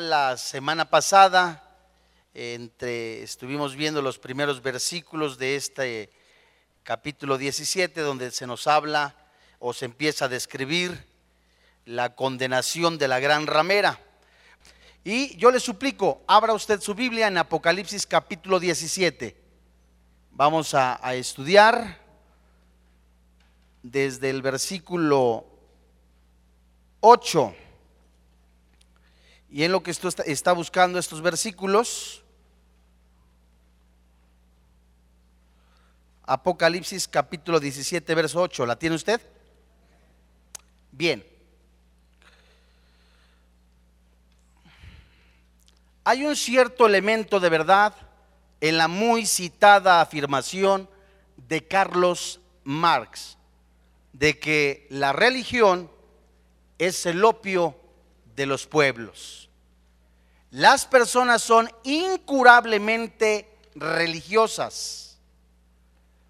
la semana pasada entre, estuvimos viendo los primeros versículos de este capítulo 17 donde se nos habla o se empieza a describir la condenación de la gran ramera. Y yo le suplico, abra usted su Biblia en Apocalipsis capítulo 17. Vamos a estudiar desde el versículo 8 y en lo que esto está, buscando estos versículos, Apocalipsis capítulo 17, verso 8, ¿la tiene usted? Bien. Hay un cierto elemento de verdad en la muy citada afirmación de Carlos Marx de que la religión es el opio de los pueblos. Las personas son incurablemente religiosas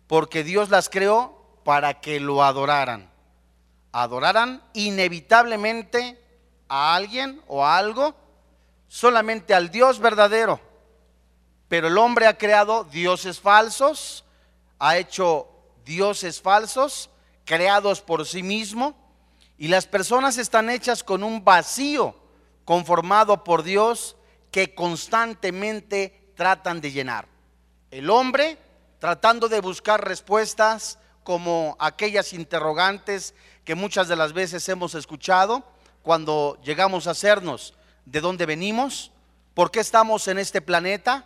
porque Dios las creó para que lo adoraran. Adoraran inevitablemente a alguien o a algo, solamente al Dios verdadero. Pero el hombre ha creado dioses falsos, ha hecho dioses falsos, creados por sí mismo, y las personas están hechas con un vacío conformado por Dios que constantemente tratan de llenar. El hombre tratando de buscar respuestas como aquellas interrogantes que muchas de las veces hemos escuchado cuando llegamos a hacernos de dónde venimos, por qué estamos en este planeta,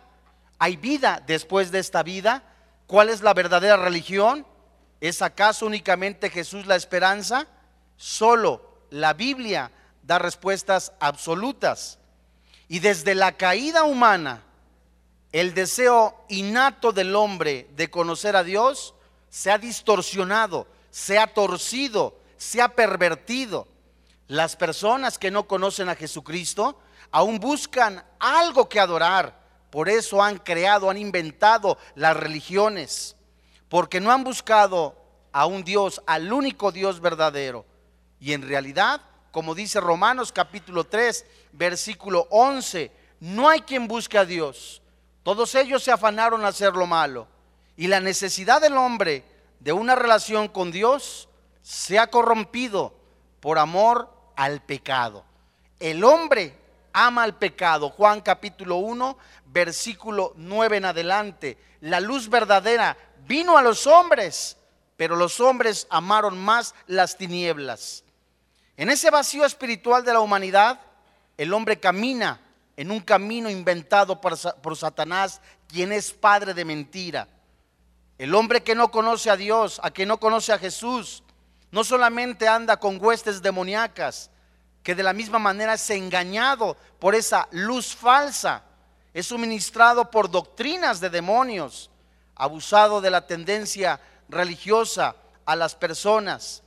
hay vida después de esta vida, cuál es la verdadera religión, ¿es acaso únicamente Jesús la esperanza? Solo la Biblia da respuestas absolutas. Y desde la caída humana, el deseo innato del hombre de conocer a Dios se ha distorsionado, se ha torcido, se ha pervertido. Las personas que no conocen a Jesucristo aún buscan algo que adorar. Por eso han creado, han inventado las religiones. Porque no han buscado a un Dios, al único Dios verdadero. Y en realidad como dice Romanos capítulo 3, versículo 11, no hay quien busque a Dios. Todos ellos se afanaron a hacer lo malo. Y la necesidad del hombre de una relación con Dios se ha corrompido por amor al pecado. El hombre ama al pecado. Juan capítulo 1, versículo 9 en adelante. La luz verdadera vino a los hombres, pero los hombres amaron más las tinieblas en ese vacío espiritual de la humanidad, el hombre camina en un camino inventado por, Satanás, quien es padre de mentira. El hombre que no conoce a Dios, a que no conoce a Jesús, no solamente anda con huestes demoníacas, que de la misma manera es engañado por esa luz falsa, es suministrado por doctrinas de demonios, abusado de la tendencia religiosa a las personas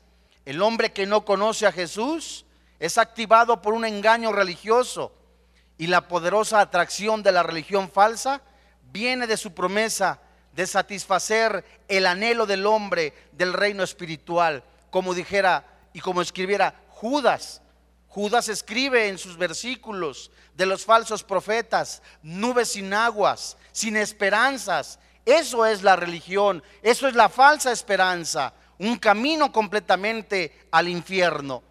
el hombre que no conoce a Jesús es activado por un engaño religioso y la poderosa atracción de la religión falsa viene de su promesa de satisfacer el anhelo del hombre del reino espiritual, como dijera y como escribiera Judas. Judas escribe en sus versículos de los falsos profetas, nubes sin aguas, sin esperanzas. Eso es la religión, eso es la falsa esperanza un camino completamente al infierno.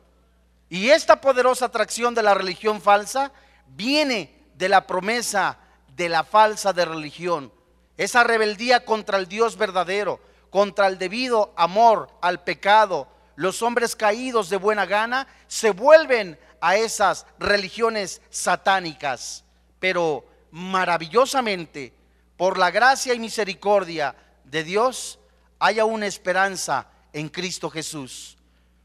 Y esta poderosa atracción de la religión falsa viene de la promesa de la falsa de religión. Esa rebeldía contra el Dios verdadero, contra el debido amor al pecado. Los hombres caídos de buena gana se vuelven a esas religiones satánicas. Pero maravillosamente, por la gracia y misericordia de Dios, haya una esperanza en Cristo Jesús.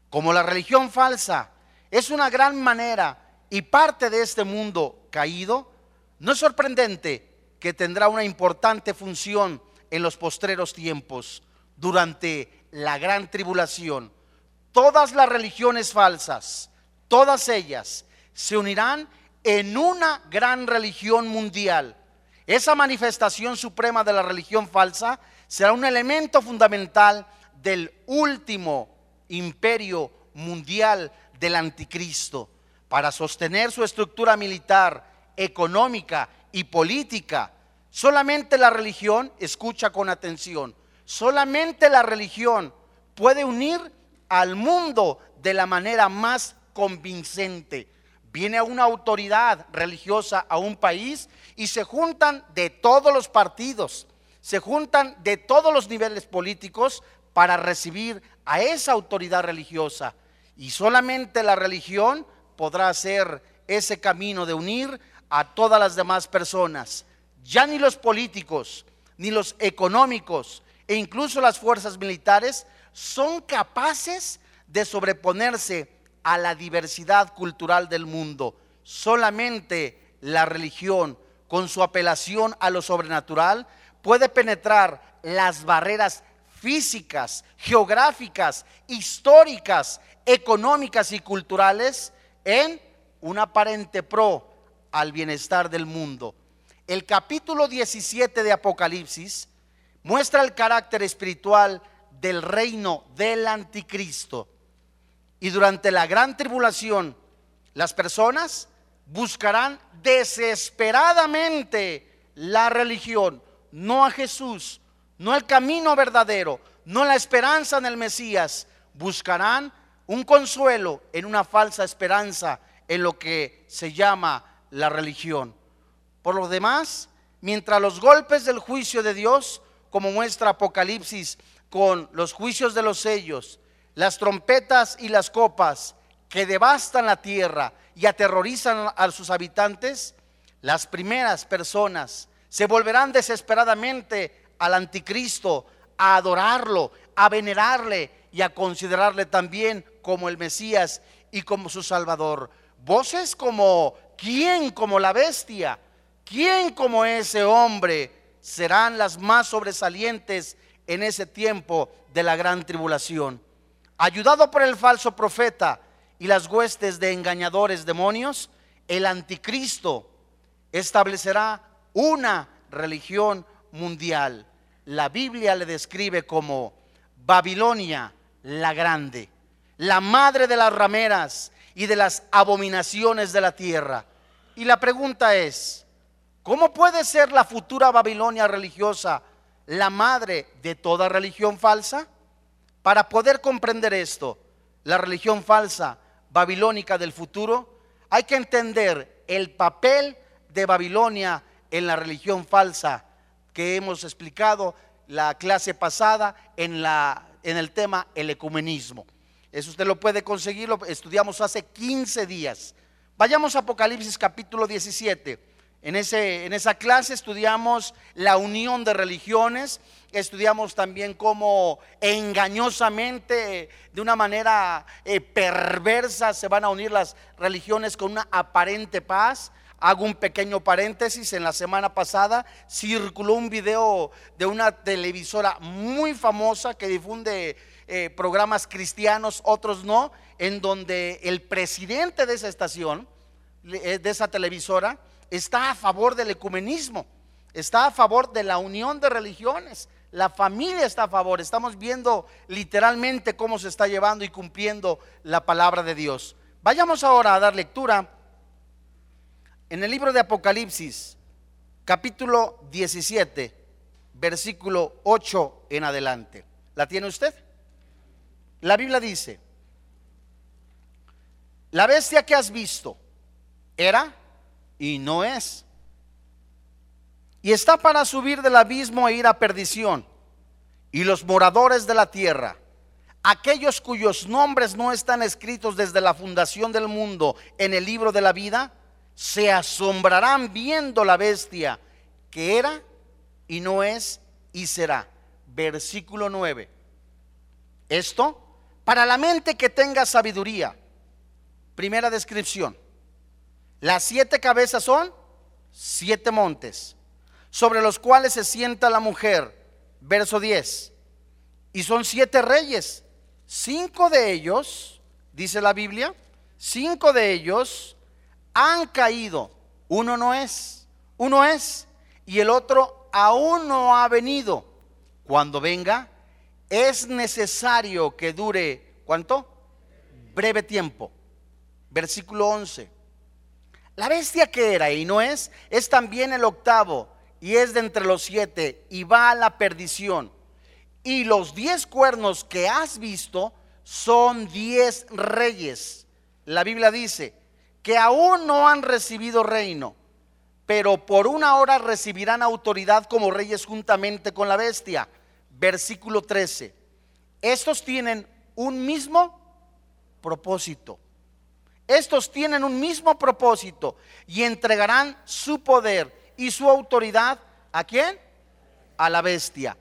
Como la religión falsa es una gran manera y parte de este mundo caído, no es sorprendente que tendrá una importante función en los postreros tiempos, durante la gran tribulación. Todas las religiones falsas, todas ellas, se unirán en una gran religión mundial. Esa manifestación suprema de la religión falsa será un elemento fundamental del último imperio mundial del anticristo. para sostener su estructura militar, económica y política. Solamente la religión, escucha con atención, solamente la religión puede unir al mundo de la manera más convincente. Viene una autoridad religiosa a un país y se juntan de todos los partidos, se juntan de todos los niveles políticos para recibir a esa autoridad religiosa. Y solamente la religión podrá hacer ese camino de unir a todas las demás personas. Ya ni los políticos, ni los económicos e incluso las fuerzas militares son capaces de sobreponerse a la diversidad cultural del mundo. Solamente la religión, con su apelación a lo sobrenatural, puede penetrar las barreras físicas, geográficas, históricas, económicas y culturales en un aparente pro al bienestar del mundo. El capítulo 17 de Apocalipsis muestra el carácter espiritual del reino del anticristo. Y durante la gran tribulación, las personas buscarán desesperadamente la religión, no a Jesús, no el camino verdadero, no la esperanza en el Mesías. Buscarán un consuelo en una falsa esperanza en lo que se llama la religión. Por lo demás, mientras los golpes del juicio de Dios, como muestra Apocalipsis con los juicios de los sellos, las trompetas y las copas que devastan la tierra y aterrorizan a sus habitantes, las primeras personas se volverán desesperadamente al anticristo, a adorarlo, a venerarle y a considerarle también como el Mesías y como su Salvador. Voces como, ¿quién como la bestia? ¿Quién como ese hombre? Serán las más sobresalientes en ese tiempo de la gran tribulación. Ayudado por el falso profeta y las huestes de engañadores demonios, el anticristo establecerá una religión mundial. La Biblia le describe como Babilonia la grande la madre de las rameras y de las abominaciones de la tierra. Y la pregunta es, ¿cómo puede ser la futura Babilonia religiosa la madre de toda religión falsa? Para poder comprender esto, la religión falsa babilónica del futuro, hay que entender el papel de Babilonia en la religión falsa que hemos explicado la clase pasada en, la, en el tema el ecumenismo. Eso usted lo puede conseguir, lo estudiamos hace 15 días. Vayamos a Apocalipsis capítulo 17. En, ese, en esa clase estudiamos la unión de religiones, estudiamos también cómo engañosamente, de una manera eh, perversa, se van a unir las religiones con una aparente paz. Hago un pequeño paréntesis, en la semana pasada circuló un video de una televisora muy famosa que difunde eh, programas cristianos, otros no, en donde el presidente de esa estación, eh, de esa televisora, está a favor del ecumenismo, está a favor de la unión de religiones. La familia está a favor. Estamos viendo literalmente cómo se está llevando y cumpliendo la palabra de Dios. Vayamos ahora a dar lectura en el libro de Apocalipsis, capítulo 17, versículo 8 en adelante. ¿La tiene usted? La Biblia dice, la bestia que has visto era y no es. Y está para subir del abismo e ir a perdición. Y los moradores de la tierra, aquellos cuyos nombres no están escritos desde la fundación del mundo en el libro de la vida, se asombrarán viendo la bestia que era y no es y será. Versículo 9. Esto para la mente que tenga sabiduría. Primera descripción. Las siete cabezas son siete montes, sobre los cuales se sienta la mujer. Verso 10. Y son siete reyes. Cinco de ellos, dice la Biblia, cinco de ellos han caído. Uno no es, uno es, y el otro aún no ha venido. Cuando venga, es necesario que dure, ¿cuánto? Breve tiempo. versículo 11. La bestia que era y no es, es también el octavo y es de entre los siete y va a la perdición. Y los diez cuernos que has visto son diez reyes. La Biblia dice que aún no han recibido reino, pero por una hora recibirán autoridad como reyes juntamente con la bestia. Versículo 13. Estos tienen un mismo propósito. Estos tienen un mismo propósito y entregarán su poder y su autoridad a quién? A la bestia.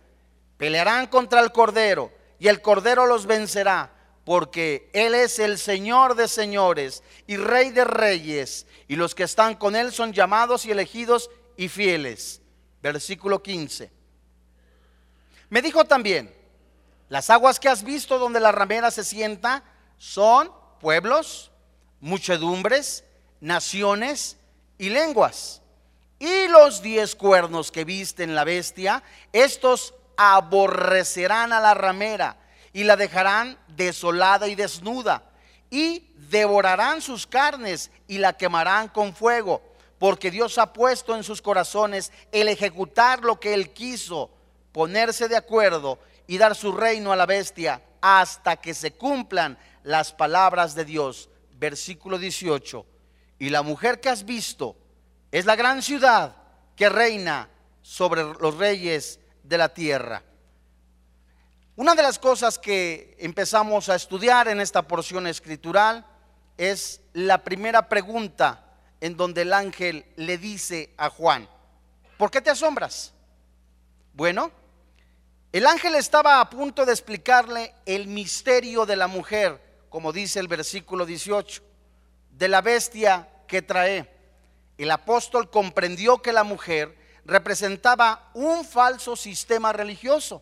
Pelearán contra el cordero y el cordero los vencerá porque Él es el Señor de señores y Rey de reyes y los que están con Él son llamados y elegidos y fieles. Versículo 15. Me dijo también, las aguas que has visto donde la ramera se sienta son pueblos, muchedumbres, naciones y lenguas. Y los diez cuernos que viste en la bestia, estos aborrecerán a la ramera y la dejarán desolada y desnuda. Y devorarán sus carnes y la quemarán con fuego, porque Dios ha puesto en sus corazones el ejecutar lo que Él quiso, ponerse de acuerdo y dar su reino a la bestia hasta que se cumplan las palabras de Dios. Versículo 18. Y la mujer que has visto es la gran ciudad que reina sobre los reyes de la tierra. Una de las cosas que empezamos a estudiar en esta porción escritural es la primera pregunta en donde el ángel le dice a Juan, ¿por qué te asombras? Bueno, el ángel estaba a punto de explicarle el misterio de la mujer, como dice el versículo 18, de la bestia que trae. El apóstol comprendió que la mujer representaba un falso sistema religioso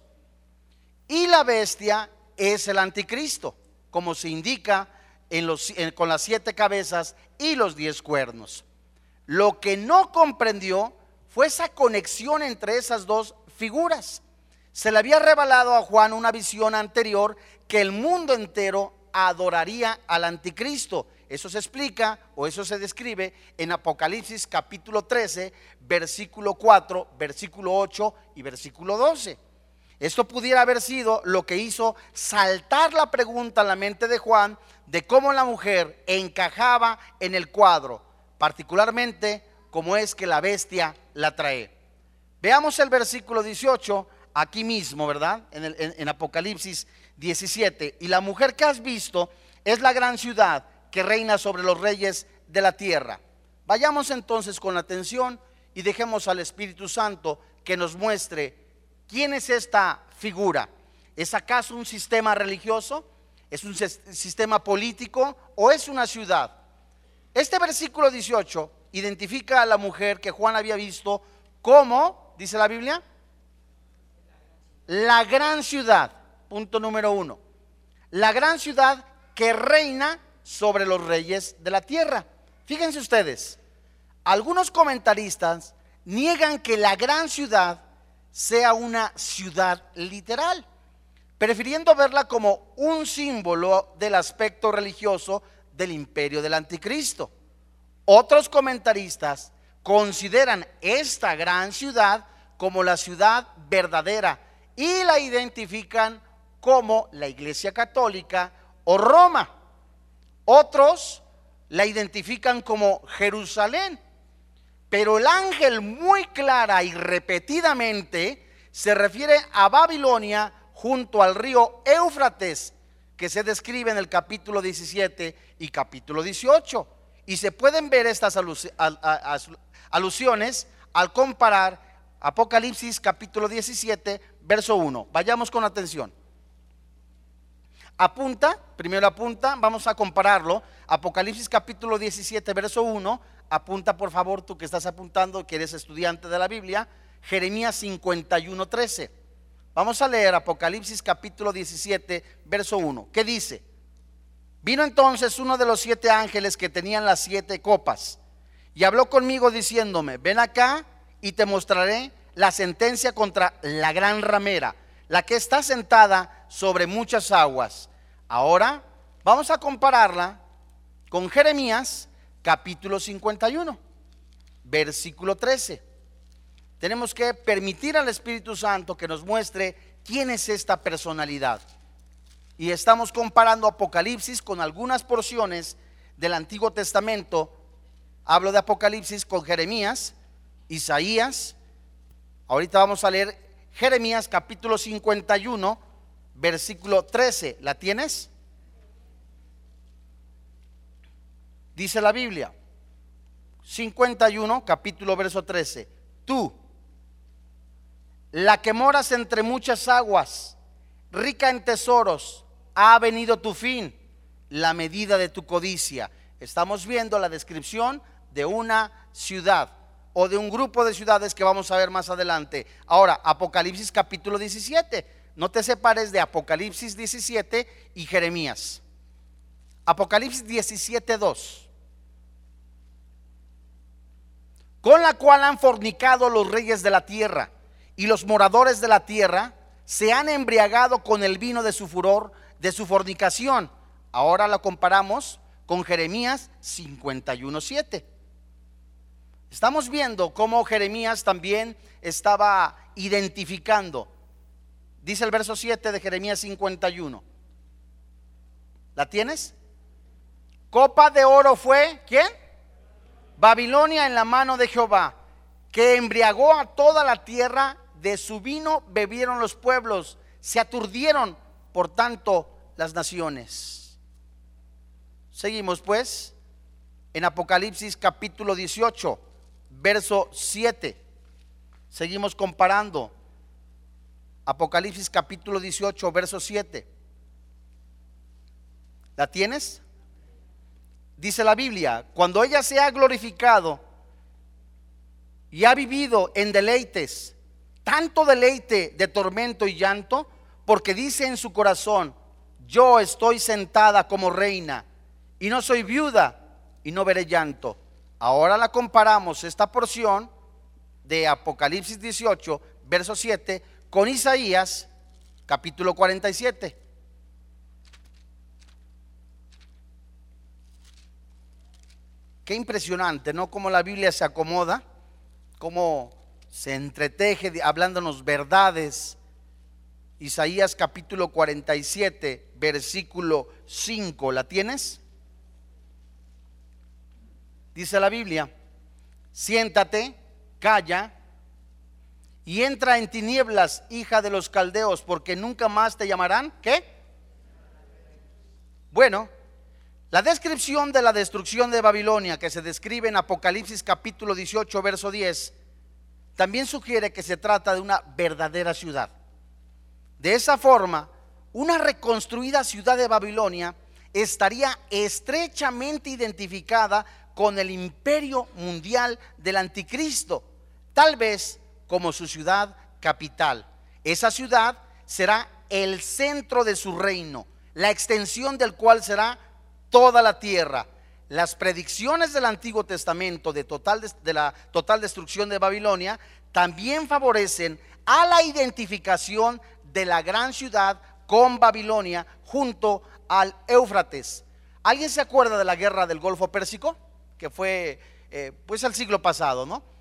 y la bestia es el anticristo, como se indica en los, con las siete cabezas y los diez cuernos. Lo que no comprendió fue esa conexión entre esas dos figuras se le había revelado a Juan una visión anterior que el mundo entero adoraría al anticristo. Eso se explica o eso se describe en Apocalipsis capítulo 13, versículo 4, versículo 8 y versículo 12. Esto pudiera haber sido lo que hizo saltar la pregunta a la mente de Juan de cómo la mujer encajaba en el cuadro, particularmente cómo es que la bestia la trae. Veamos el versículo 18 aquí mismo, ¿verdad? En, Apocalipsis 17. Y la mujer que has visto es la gran ciudad que reina sobre los reyes de la tierra. Vayamos entonces con atención y dejemos al Espíritu Santo que nos muestre quién es esta figura. ¿Es acaso un sistema religioso? ¿Es un sistema político o es una ciudad? Este versículo 18 identifica a la mujer que Juan había visto como, dice la Biblia, la gran ciudad, punto número uno, la gran ciudad que reina sobre los reyes de la tierra. Fíjense ustedes, algunos comentaristas niegan que la gran ciudad sea una ciudad literal, prefiriendo verla como un símbolo del aspecto religioso del imperio del anticristo. Otros comentaristas consideran esta gran ciudad como la ciudad verdadera y la identifican como la Iglesia Católica o Roma. Otros la identifican como Jerusalén. Pero el ángel muy clara y repetidamente se refiere a Babilonia junto al río Éufrates, que se describe en el capítulo 17 y capítulo 18. Y se pueden ver estas alusiones al comparar Apocalipsis capítulo 17, verso 1. Vayamos con atención. Apunta, primero apunta, vamos a compararlo. Apocalipsis capítulo 17, verso 1. Apunta por favor tú que estás apuntando, que eres estudiante de la Biblia. Jeremías 51, 13. Vamos a leer Apocalipsis capítulo 17, verso 1. ¿Qué dice? Vino entonces uno de los siete ángeles que tenían las siete copas y habló conmigo diciéndome, ven acá y te mostraré la sentencia contra la gran ramera, la que está sentada sobre muchas aguas. Ahora vamos a compararla con Jeremías capítulo 51, versículo 13. Tenemos que permitir al Espíritu Santo que nos muestre quién es esta personalidad. Y estamos comparando Apocalipsis con algunas porciones del Antiguo Testamento. Hablo de Apocalipsis con Jeremías, Isaías. Ahorita vamos a leer Jeremías capítulo 51, versículo 13. ¿La tienes? Dice la Biblia, 51, capítulo verso 13, tú, la que moras entre muchas aguas, rica en tesoros, ha venido tu fin, la medida de tu codicia. Estamos viendo la descripción de una ciudad o de un grupo de ciudades que vamos a ver más adelante. Ahora, Apocalipsis capítulo 17. No te separes de Apocalipsis 17 y Jeremías. Apocalipsis 17, 2. Con la cual han fornicado los reyes de la tierra y los moradores de la tierra se han embriagado con el vino de su furor, de su fornicación. Ahora la comparamos con Jeremías 51.7. Estamos viendo cómo Jeremías también estaba identificando. Dice el verso 7 de Jeremías 51. ¿La tienes? Copa de oro fue, ¿quién? Babilonia en la mano de Jehová, que embriagó a toda la tierra, de su vino bebieron los pueblos, se aturdieron, por tanto, las naciones. Seguimos pues en Apocalipsis capítulo 18, verso 7. Seguimos comparando. Apocalipsis capítulo 18, verso 7. ¿La tienes? dice la Biblia, cuando ella se ha glorificado y ha vivido en deleites, tanto deleite de tormento y llanto, porque dice en su corazón, yo estoy sentada como reina y no soy viuda y no veré llanto. Ahora la comparamos esta porción de Apocalipsis 18, verso 7, con Isaías capítulo 47. Qué impresionante, ¿no? Cómo la Biblia se acomoda, cómo se entreteje hablándonos verdades. Isaías capítulo 47, versículo 5, ¿la tienes? Dice la Biblia, siéntate, calla y entra en tinieblas, hija de los caldeos, porque nunca más te llamarán, ¿qué? Bueno, la descripción de la destrucción de Babilonia que se describe en Apocalipsis capítulo 18, verso 10, también sugiere que se trata de una verdadera ciudad. De esa forma, una reconstruida ciudad de Babilonia estaría estrechamente identificada con el imperio mundial del anticristo, tal vez como su ciudad capital. Esa ciudad será el centro de su reino, la extensión del cual será toda la tierra. Las predicciones del Antiguo Testamento de, total de, la total destrucción de Babilonia también favorecen a la identificación de la gran ciudad con Babilonia junto al Éufrates. ¿Alguien se acuerda de la guerra del Golfo Pérsico? Que fue eh, pues el siglo pasado, ¿no?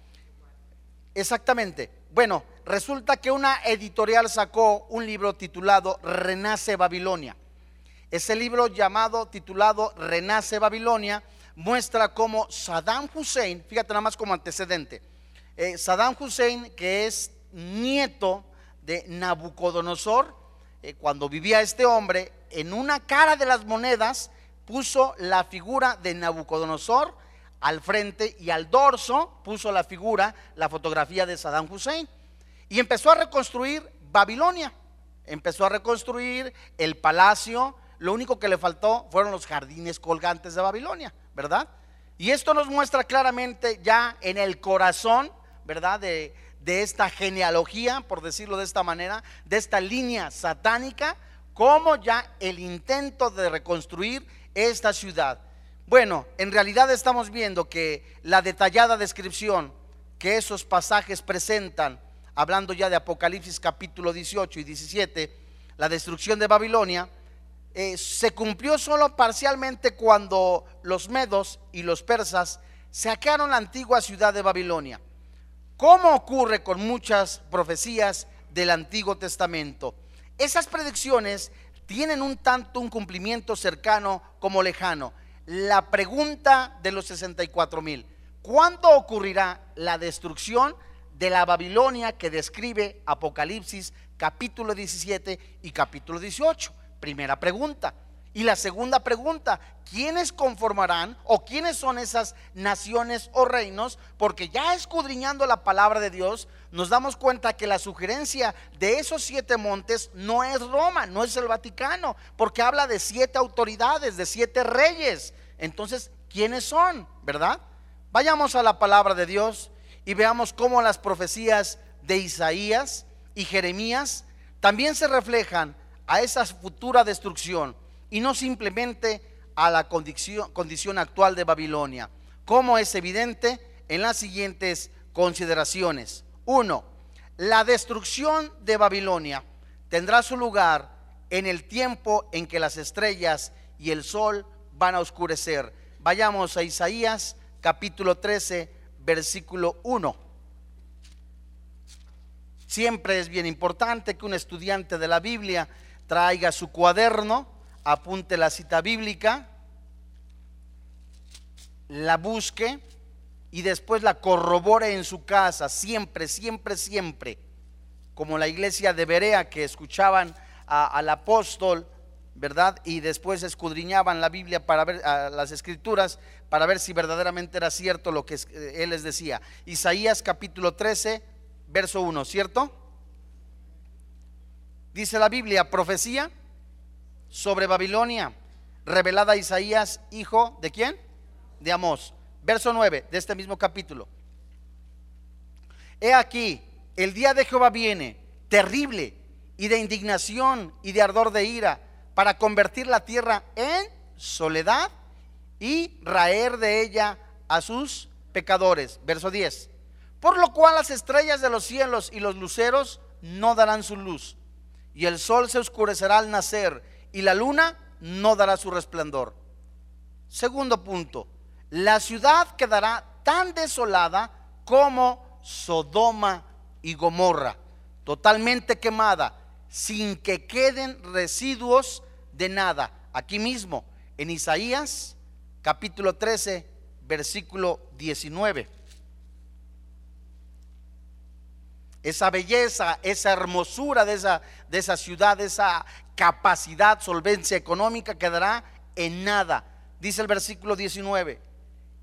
Exactamente. Bueno, resulta que una editorial sacó un libro titulado Renace Babilonia. Ese libro llamado, titulado Renace Babilonia, muestra cómo Saddam Hussein, fíjate nada más como antecedente, eh, Saddam Hussein, que es nieto de Nabucodonosor, eh, cuando vivía este hombre, en una cara de las monedas puso la figura de Nabucodonosor al frente y al dorso puso la figura, la fotografía de Saddam Hussein. Y empezó a reconstruir Babilonia. Empezó a reconstruir el palacio, lo único que le faltó fueron los jardines colgantes de Babilonia, ¿verdad? Y esto nos muestra claramente ya en el corazón, ¿verdad? De, de esta genealogía, por decirlo de esta manera, de esta línea satánica, como ya el intento de reconstruir esta ciudad. Bueno, en realidad estamos viendo que la detallada descripción que esos pasajes presentan, hablando ya de Apocalipsis capítulo 18 y 17, la destrucción de Babilonia, eh, se cumplió solo parcialmente cuando los medos y los persas saquearon la antigua ciudad de Babilonia. Como ocurre con muchas profecías del Antiguo Testamento. Esas predicciones tienen un tanto un cumplimiento cercano como lejano. La pregunta de los 64 mil, ¿cuándo ocurrirá la destrucción de la Babilonia que describe Apocalipsis capítulo 17 y capítulo 18? Primera pregunta. Y la segunda pregunta, ¿quiénes conformarán o quiénes son esas naciones o reinos? Porque ya escudriñando la palabra de Dios, nos damos cuenta que la sugerencia de esos siete montes no es Roma, no es el Vaticano, porque habla de siete autoridades, de siete reyes. Entonces, ¿quiénes son? ¿Verdad? Vayamos a la palabra de Dios y veamos cómo las profecías de Isaías y Jeremías también se reflejan a esa futura destrucción y no simplemente a la condición, actual de Babilonia, como es evidente en las siguientes consideraciones. Uno, la destrucción de Babilonia tendrá su lugar en el tiempo en que las estrellas y el sol van a oscurecer. Vayamos a Isaías capítulo 13, versículo 1. Siempre es bien importante que un estudiante de la Biblia traiga su cuaderno apunte la cita bíblica, la busque y después la corrobore en su casa, siempre, siempre, siempre, como la iglesia de Berea que escuchaban al apóstol, ¿verdad? Y después escudriñaban la Biblia para ver las escrituras para ver si verdaderamente era cierto lo que él les decía. Isaías capítulo 13, verso 1, ¿cierto? Dice la Biblia, profecía sobre Babilonia, revelada a Isaías, hijo de quién? De Amós. Verso 9 de este mismo capítulo. He aquí, el día de Jehová viene, terrible, y de indignación y de ardor de ira, para convertir la tierra en soledad y raer de ella a sus pecadores. Verso 10. Por lo cual las estrellas de los cielos y los luceros no darán su luz, y el sol se oscurecerá al nacer, y la luna no dará su resplandor. Segundo punto, la ciudad quedará tan desolada como Sodoma y Gomorra, totalmente quemada, sin que queden residuos de nada. Aquí mismo, en Isaías capítulo 13, versículo 19. esa belleza, esa hermosura de esa, de esa ciudad, esa capacidad, solvencia económica quedará en nada. Dice el versículo 19.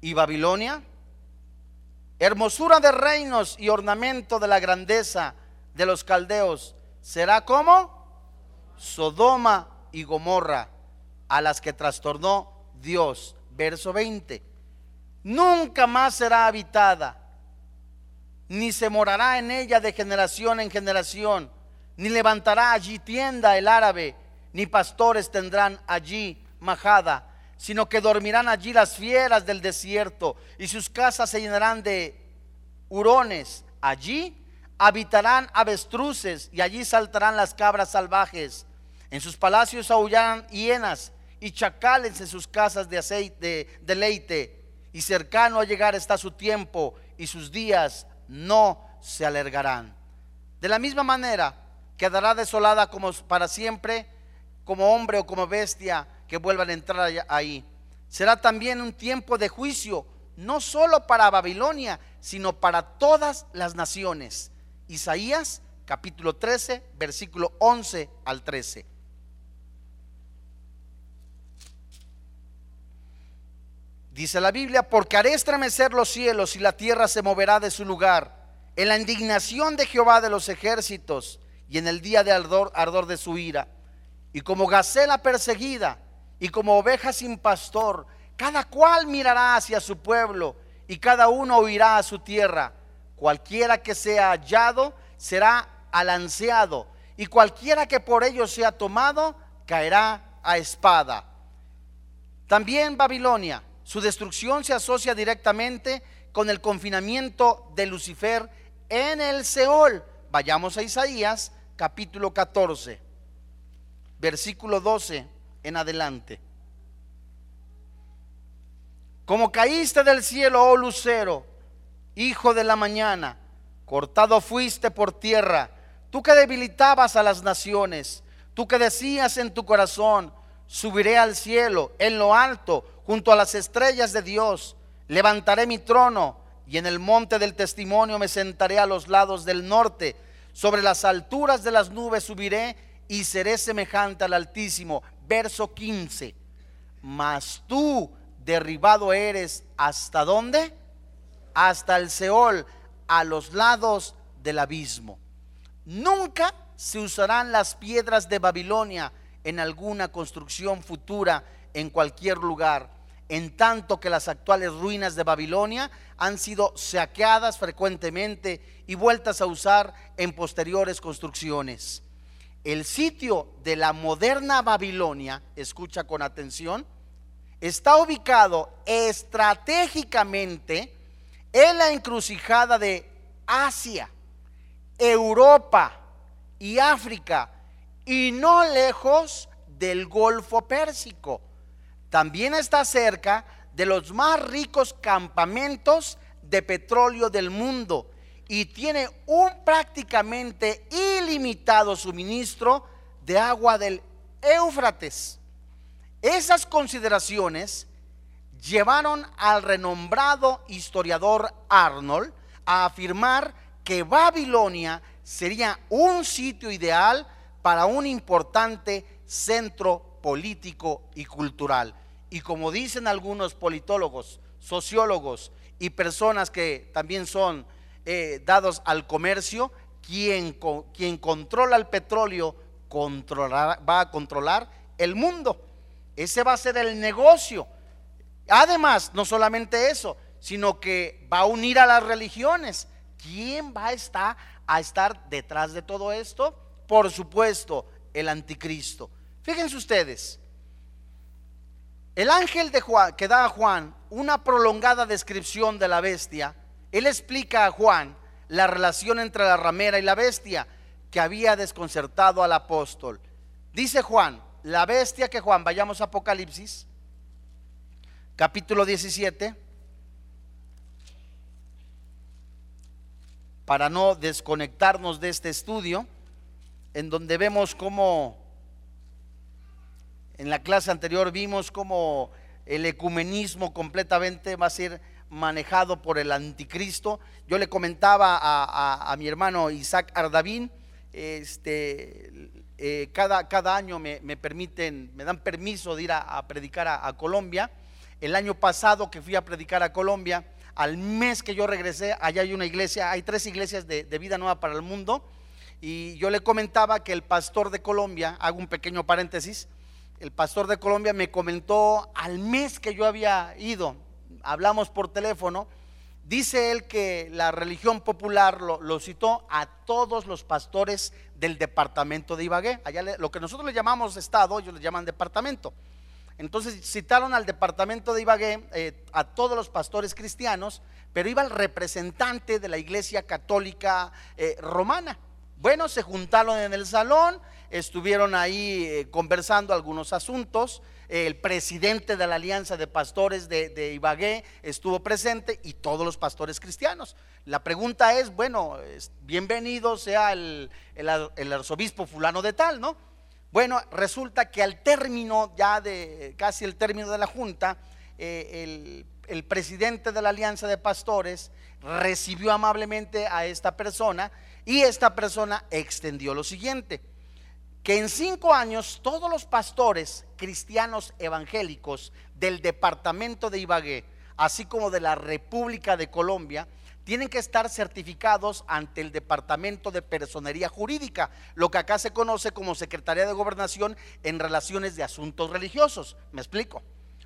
Y Babilonia, hermosura de reinos y ornamento de la grandeza de los caldeos, será como Sodoma y Gomorra, a las que trastornó Dios. Verso 20. Nunca más será habitada ni se morará en ella de generación en generación, ni levantará allí tienda el árabe, ni pastores tendrán allí majada, sino que dormirán allí las fieras del desierto, y sus casas se llenarán de hurones. Allí habitarán avestruces, y allí saltarán las cabras salvajes. En sus palacios aullarán hienas, y chacales en sus casas de aceite, de leite, y cercano a llegar está su tiempo, y sus días no se alargarán. De la misma manera, quedará desolada como para siempre, como hombre o como bestia que vuelvan a entrar ahí. Será también un tiempo de juicio, no solo para Babilonia, sino para todas las naciones. Isaías capítulo 13, versículo 11 al 13. Dice la Biblia, porque haré estremecer los cielos y la tierra se moverá de su lugar en la indignación de Jehová de los ejércitos y en el día de ardor, ardor de su ira. Y como gacela perseguida y como oveja sin pastor, cada cual mirará hacia su pueblo y cada uno huirá a su tierra. Cualquiera que sea hallado será alanceado y cualquiera que por ello sea tomado caerá a espada. También Babilonia su destrucción se asocia directamente con el confinamiento de Lucifer en el Seol. Vayamos a Isaías capítulo 14, versículo 12 en adelante. Como caíste del cielo, oh lucero, hijo de la mañana, cortado fuiste por tierra, tú que debilitabas a las naciones, tú que decías en tu corazón, subiré al cielo, en lo alto, junto a las estrellas de Dios, levantaré mi trono y en el monte del testimonio me sentaré a los lados del norte, sobre las alturas de las nubes subiré y seré semejante al Altísimo. Verso 15. Mas tú, derribado eres hasta dónde? Hasta el Seol, a los lados del abismo. Nunca se usarán las piedras de Babilonia en alguna construcción futura en cualquier lugar, en tanto que las actuales ruinas de Babilonia han sido saqueadas frecuentemente y vueltas a usar en posteriores construcciones. El sitio de la moderna Babilonia, escucha con atención, está ubicado estratégicamente en la encrucijada de Asia, Europa y África, y no lejos del Golfo Pérsico. También está cerca de los más ricos campamentos de petróleo del mundo y tiene un prácticamente ilimitado suministro de agua del Éufrates. Esas consideraciones llevaron al renombrado historiador Arnold a afirmar que Babilonia sería un sitio ideal para un importante centro político y cultural. Y como dicen algunos politólogos, sociólogos y personas que también son eh, dados al comercio, quien, quien controla el petróleo va a controlar el mundo. Ese va a ser el negocio. Además, no solamente eso, sino que va a unir a las religiones. ¿Quién va a estar, a estar detrás de todo esto? Por supuesto, el anticristo. Fíjense ustedes, el ángel de Juan, que da a Juan una prolongada descripción de la bestia, él explica a Juan la relación entre la ramera y la bestia que había desconcertado al apóstol. Dice Juan, la bestia que Juan, vayamos a Apocalipsis, capítulo 17, para no desconectarnos de este estudio, en donde vemos cómo, en la clase anterior vimos cómo el ecumenismo completamente va a ser manejado por el anticristo. Yo le comentaba a, mi hermano Isaac Ardavín, este, eh, cada, cada, año me, permiten, me dan permiso de ir a, predicar a, Colombia. El año pasado que fui a predicar a Colombia, al mes que yo regresé, allá hay una iglesia, hay tres iglesias de, vida nueva para el mundo. Y yo le comentaba que el pastor de Colombia, hago un pequeño paréntesis, el pastor de Colombia me comentó al mes que yo había ido, hablamos por teléfono, Dice él que la religión popular lo, citó a todos los pastores del departamento de Ibagué. Allá lo que nosotros le llamamos estado, ellos le llaman departamento. Entonces citaron al departamento de Ibagué eh, a todos los pastores cristianos, pero iba el representante de la iglesia católica eh, romana. Bueno, se juntaron en el salón, estuvieron ahí eh, conversando algunos asuntos el presidente de la Alianza de Pastores de, Ibagué estuvo presente y todos los pastores cristianos. La pregunta es, bueno, bienvenido sea el, arzobispo fulano de tal, ¿no? Bueno, resulta que al término ya de casi el término de la junta, eh, el, el presidente de la Alianza de Pastores recibió amablemente a esta persona y esta persona extendió lo siguiente que en cinco años todos los pastores cristianos evangélicos del departamento de Ibagué, así como de la República de Colombia, tienen que estar certificados ante el Departamento de Personería Jurídica, lo que acá se conoce como Secretaría de Gobernación en relaciones de asuntos religiosos. ¿Me explico?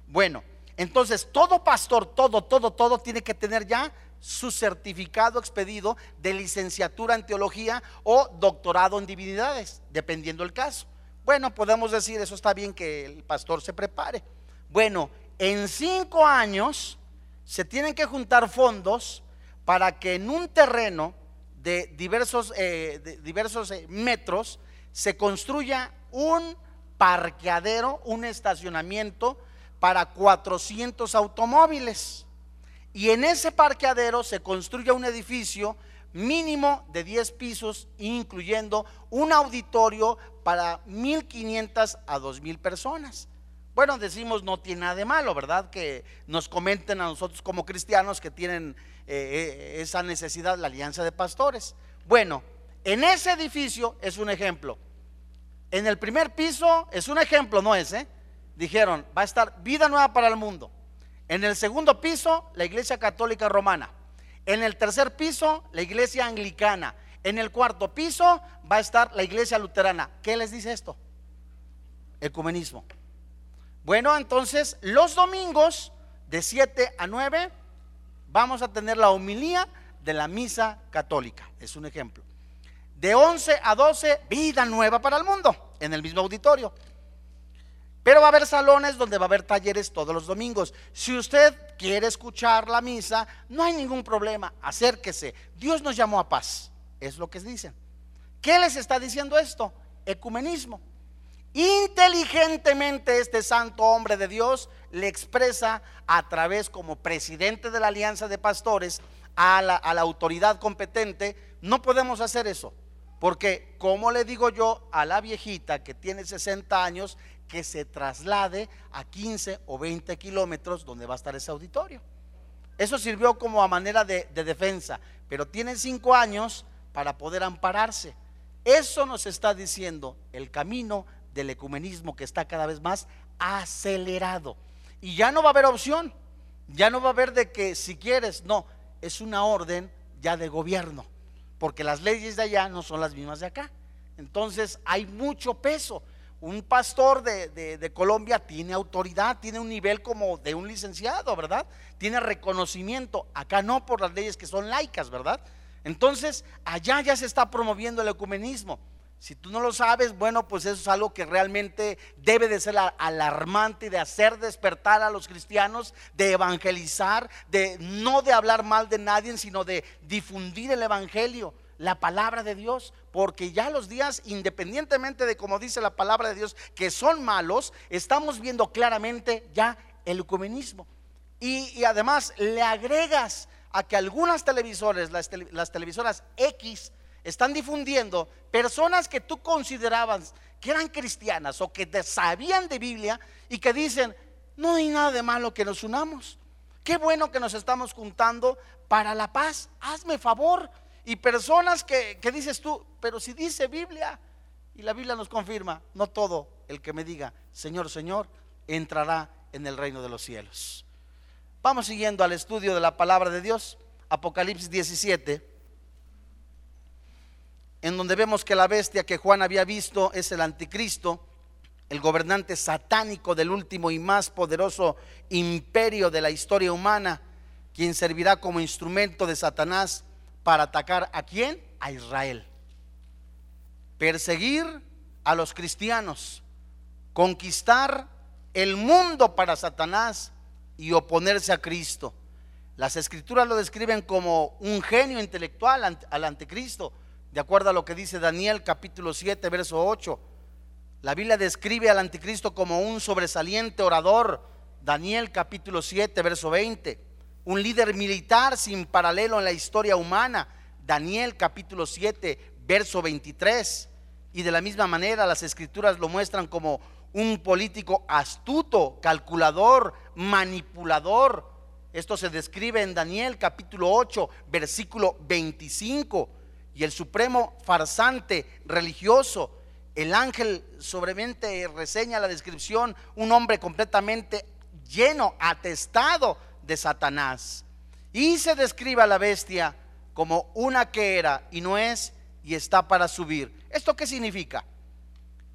Bueno, entonces todo pastor, todo, todo, todo tiene que tener ya su certificado expedido de licenciatura en teología o doctorado en divinidades, dependiendo el caso. Bueno, podemos decir, eso está bien que el pastor se prepare. Bueno, en cinco años se tienen que juntar fondos para que en un terreno de diversos, eh, diversos eh, metros se construya un parqueadero, un estacionamiento para 400 automóviles. Y en ese parqueadero se construye un edificio mínimo de 10 pisos, incluyendo un auditorio para 1.500 a 2.000 personas. Bueno, decimos no tiene nada de malo, ¿verdad? Que nos comenten a nosotros como cristianos que tienen eh, eh, esa necesidad, la alianza de pastores. Bueno, en ese edificio es un ejemplo. En el primer piso es un ejemplo, no es, ¿eh? Dijeron, va a estar vida nueva para el mundo. En el segundo piso, la iglesia católica romana. En el tercer piso, la iglesia anglicana. En el cuarto piso va a estar la iglesia luterana. ¿Qué les dice esto? Ecumenismo. Bueno, entonces los domingos de 7 a 9 vamos a tener la homilía de la misa católica. Es un ejemplo. De 11 a 12, vida nueva para el mundo, en el mismo auditorio. Pero va a haber salones donde va a haber talleres todos los domingos. Si usted quiere escuchar la misa, no hay ningún problema, acérquese. Dios nos llamó a paz, es lo que dicen. ¿Qué les está diciendo esto? Ecumenismo. Inteligentemente este santo hombre de Dios le expresa a través como presidente de la alianza de pastores a la, autoridad competente, no podemos hacer eso. Porque, como le digo yo a la viejita que tiene 60 años, que se traslade a 15 o 20 kilómetros donde va a estar ese auditorio. Eso sirvió como a manera de, de defensa, pero tiene 5 años para poder ampararse. Eso nos está diciendo el camino del ecumenismo que está cada vez más acelerado. Y ya no va a haber opción, ya no va a haber de que si quieres, no, es una orden ya de gobierno, porque las leyes de allá no son las mismas de acá. Entonces hay mucho peso un pastor de, Colombia tiene autoridad, tiene un nivel como de un licenciado, ¿verdad? Tiene reconocimiento. Acá no por las leyes que son laicas, ¿verdad? Entonces, allá ya se está promoviendo el ecumenismo. Si tú no lo sabes, bueno, pues eso es algo que realmente debe de ser alarmante de hacer despertar a los cristianos, de evangelizar, de no de hablar mal de nadie, sino de difundir el evangelio la palabra de Dios, porque ya los días, independientemente de como dice la palabra de Dios, que son malos, estamos viendo claramente ya el ecumenismo. Y, además le agregas a que algunas televisores, las, las televisoras X, están difundiendo personas que tú considerabas que eran cristianas o que sabían de Biblia y que dicen, no hay nada de malo que nos unamos. Qué bueno que nos estamos juntando para la paz. Hazme favor, y personas que, dices tú, pero si dice Biblia, y la Biblia nos confirma, no todo el que me diga, Señor, Señor, entrará en el reino de los cielos. Vamos siguiendo al estudio de la palabra de Dios, Apocalipsis 17, en donde vemos que la bestia que Juan había visto es el anticristo, el gobernante satánico del último y más poderoso imperio de la historia humana, quien servirá como instrumento de Satanás para atacar a quién? A Israel. Perseguir a los cristianos, conquistar el mundo para Satanás y oponerse a Cristo. Las escrituras lo describen como un genio intelectual al anticristo, de acuerdo a lo que dice Daniel capítulo 7, verso 8. La Biblia describe al anticristo como un sobresaliente orador, Daniel capítulo 7, verso 20 un líder militar sin paralelo en la historia humana. Daniel capítulo 7, verso 23. Y de la misma manera las escrituras lo muestran como un político astuto, calculador, manipulador. Esto se describe en Daniel capítulo 8, versículo 25. Y el supremo farsante religioso, el ángel sobremente reseña la descripción, un hombre completamente lleno, atestado de Satanás. Y se describe a la bestia como una que era y no es y está para subir. ¿Esto qué significa?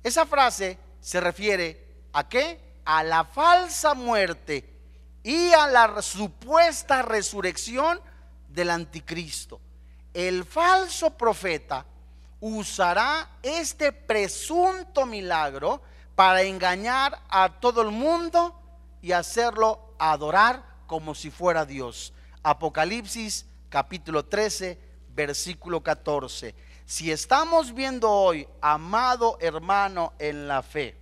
Esa frase se refiere a qué? A la falsa muerte y a la supuesta resurrección del anticristo el falso profeta usará este presunto milagro para engañar a todo el mundo y hacerlo adorar como si fuera Dios. Apocalipsis capítulo 13, versículo 14. Si estamos viendo hoy, amado hermano en la fe,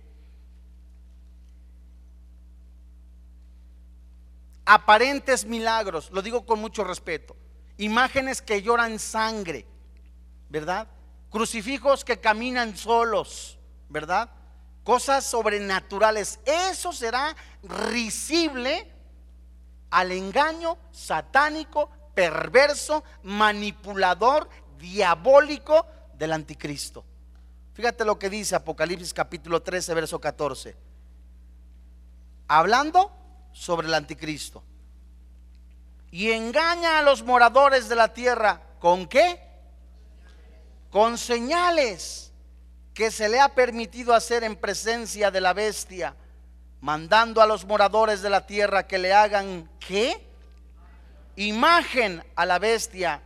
aparentes milagros, lo digo con mucho respeto, imágenes que lloran sangre, ¿verdad? Crucifijos que caminan solos, ¿verdad? Cosas sobrenaturales. Eso será risible al engaño satánico, perverso, manipulador, diabólico del anticristo. Fíjate lo que dice Apocalipsis capítulo 13, verso 14. Hablando sobre el anticristo. Y engaña a los moradores de la tierra. ¿Con qué? Con señales que se le ha permitido hacer en presencia de la bestia, mandando a los moradores de la tierra que le hagan ¿qué? Imagen a la bestia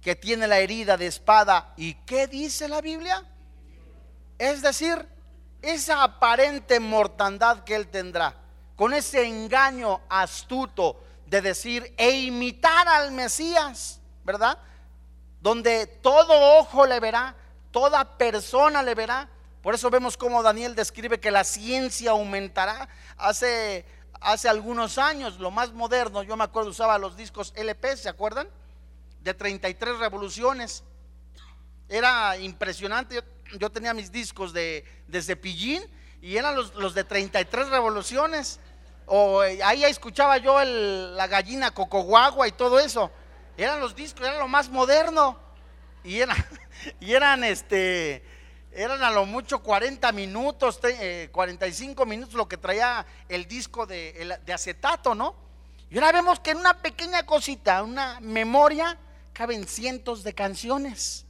que tiene la herida de espada. ¿Y qué dice la Biblia? Es decir, esa aparente mortandad que él tendrá con ese engaño astuto de decir e imitar al Mesías, ¿verdad? Donde todo ojo le verá, toda persona le verá. Por eso vemos cómo Daniel describe que la ciencia aumentará. Hace, hace algunos años, lo más moderno, yo me acuerdo usaba los discos LP, ¿se acuerdan? De 33 revoluciones. Era impresionante. Yo, tenía mis discos de, de y eran los, los de 33 revoluciones. O eh, ahí escuchaba yo la gallina cocoguagua y todo eso. Eran los discos, era lo más moderno. Y, y eran este eran a lo mucho 40 minutos, 45 eh, minutos lo que traía el disco de, de, acetato, ¿no? Y ahora vemos que en una pequeña cosita, una memoria, caben cientos de canciones.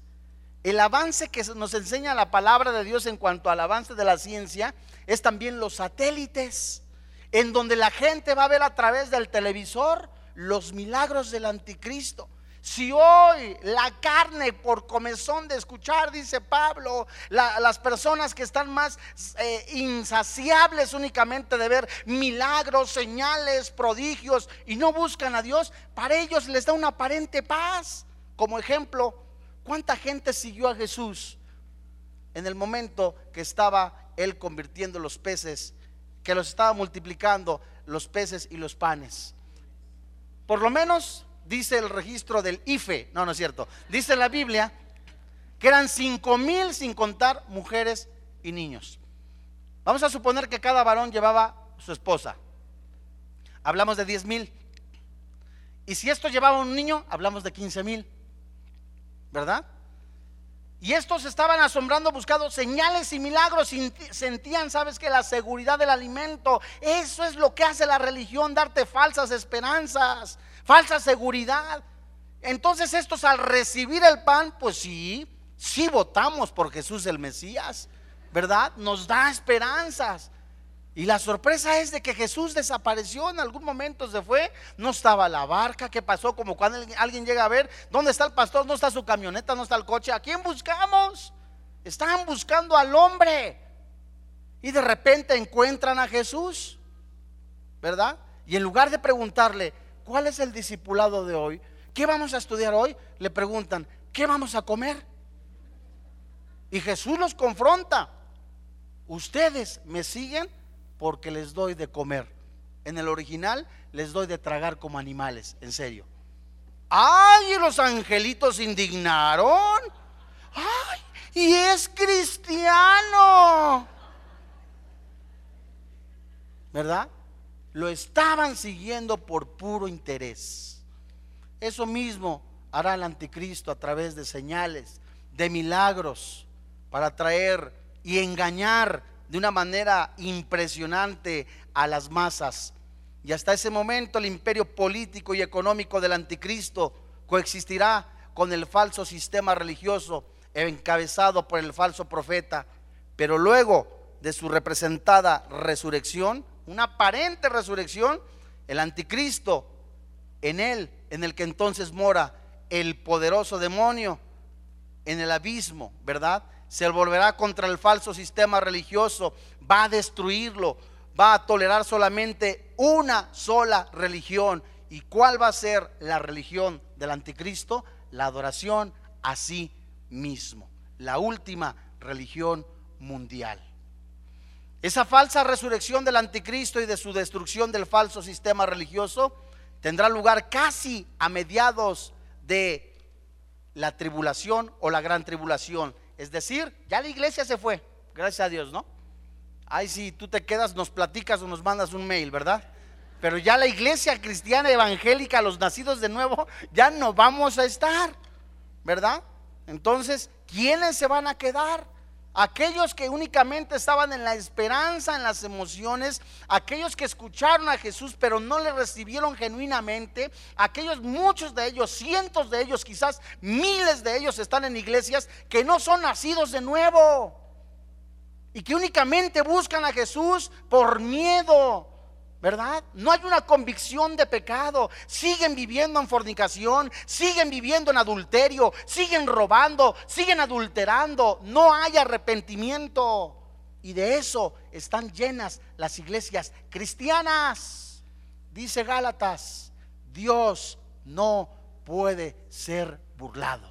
El avance que nos enseña la palabra de Dios en cuanto al avance de la ciencia es también los satélites en donde la gente va a ver a través del televisor los milagros del anticristo. Si hoy la carne por comezón de escuchar, dice Pablo, las personas que están más eh, insaciables únicamente de ver milagros, señales, prodigios y no buscan a Dios, para ellos les da una aparente paz. Como ejemplo, ¿cuánta gente siguió a Jesús en el momento que estaba él convirtiendo los peces que los estaba multiplicando los peces y los panes. Por lo menos dice el registro del IFE, no, no es cierto, dice la Biblia que eran cinco mil sin contar mujeres y niños. Vamos a suponer que cada varón llevaba su esposa. Hablamos de diez mil. Y si esto llevaba un niño, hablamos de quince mil. ¿Verdad? Y estos estaban asombrando buscando señales y milagros. Sentían, sabes que la seguridad del alimento, eso es lo que hace la religión, darte falsas esperanzas, falsa seguridad. Entonces estos al recibir el pan, pues sí, sí votamos por Jesús el Mesías, ¿verdad? Nos da esperanzas. Y la sorpresa es de que Jesús desapareció en algún momento, se fue, no estaba la barca, ¿qué pasó? Como cuando alguien llega a ver, ¿dónde está el pastor? ¿No está su camioneta? ¿No está el coche? ¿A quién buscamos? Estaban buscando al hombre. Y de repente encuentran a Jesús, ¿verdad? Y en lugar de preguntarle, ¿cuál es el discipulado de hoy? ¿Qué vamos a estudiar hoy? Le preguntan, ¿qué vamos a comer? Y Jesús los confronta. ¿Ustedes me siguen? Porque les doy de comer. En el original les doy de tragar como animales, en serio. ¡Ay! Y los angelitos indignaron. ¡Ay! Y es cristiano. ¿Verdad? Lo estaban siguiendo por puro interés. Eso mismo hará el anticristo a través de señales, de milagros, para traer y engañar de una manera impresionante a las masas. Y hasta ese momento el imperio político y económico del anticristo coexistirá con el falso sistema religioso encabezado por el falso profeta. Pero luego de su representada resurrección, una aparente resurrección, el anticristo, en él, en el que entonces mora el poderoso demonio, en el abismo, ¿verdad? Se volverá contra el falso sistema religioso, va a destruirlo, va a tolerar solamente una sola religión. ¿Y cuál va a ser la religión del anticristo? La adoración a sí mismo, la última religión mundial. Esa falsa resurrección del anticristo y de su destrucción del falso sistema religioso tendrá lugar casi a mediados de la tribulación o la gran tribulación. Es decir, ya la iglesia se fue, gracias a Dios, ¿no? Ay, si tú te quedas, nos platicas o nos mandas un mail, ¿verdad? Pero ya la iglesia cristiana evangélica, los nacidos de nuevo, ya no vamos a estar, ¿verdad? Entonces, ¿quiénes se van a quedar? Aquellos que únicamente estaban en la esperanza, en las emociones, aquellos que escucharon a Jesús pero no le recibieron genuinamente, aquellos muchos de ellos, cientos de ellos, quizás miles de ellos están en iglesias que no son nacidos de nuevo y que únicamente buscan a Jesús por miedo, ¿verdad? No hay una convicción de pecado. Siguen viviendo en fornicación, siguen viviendo en adulterio, siguen robando, siguen adulterando. No hay arrepentimiento. Y de eso están llenas las iglesias cristianas. Dice Gálatas, Dios no puede ser burlado.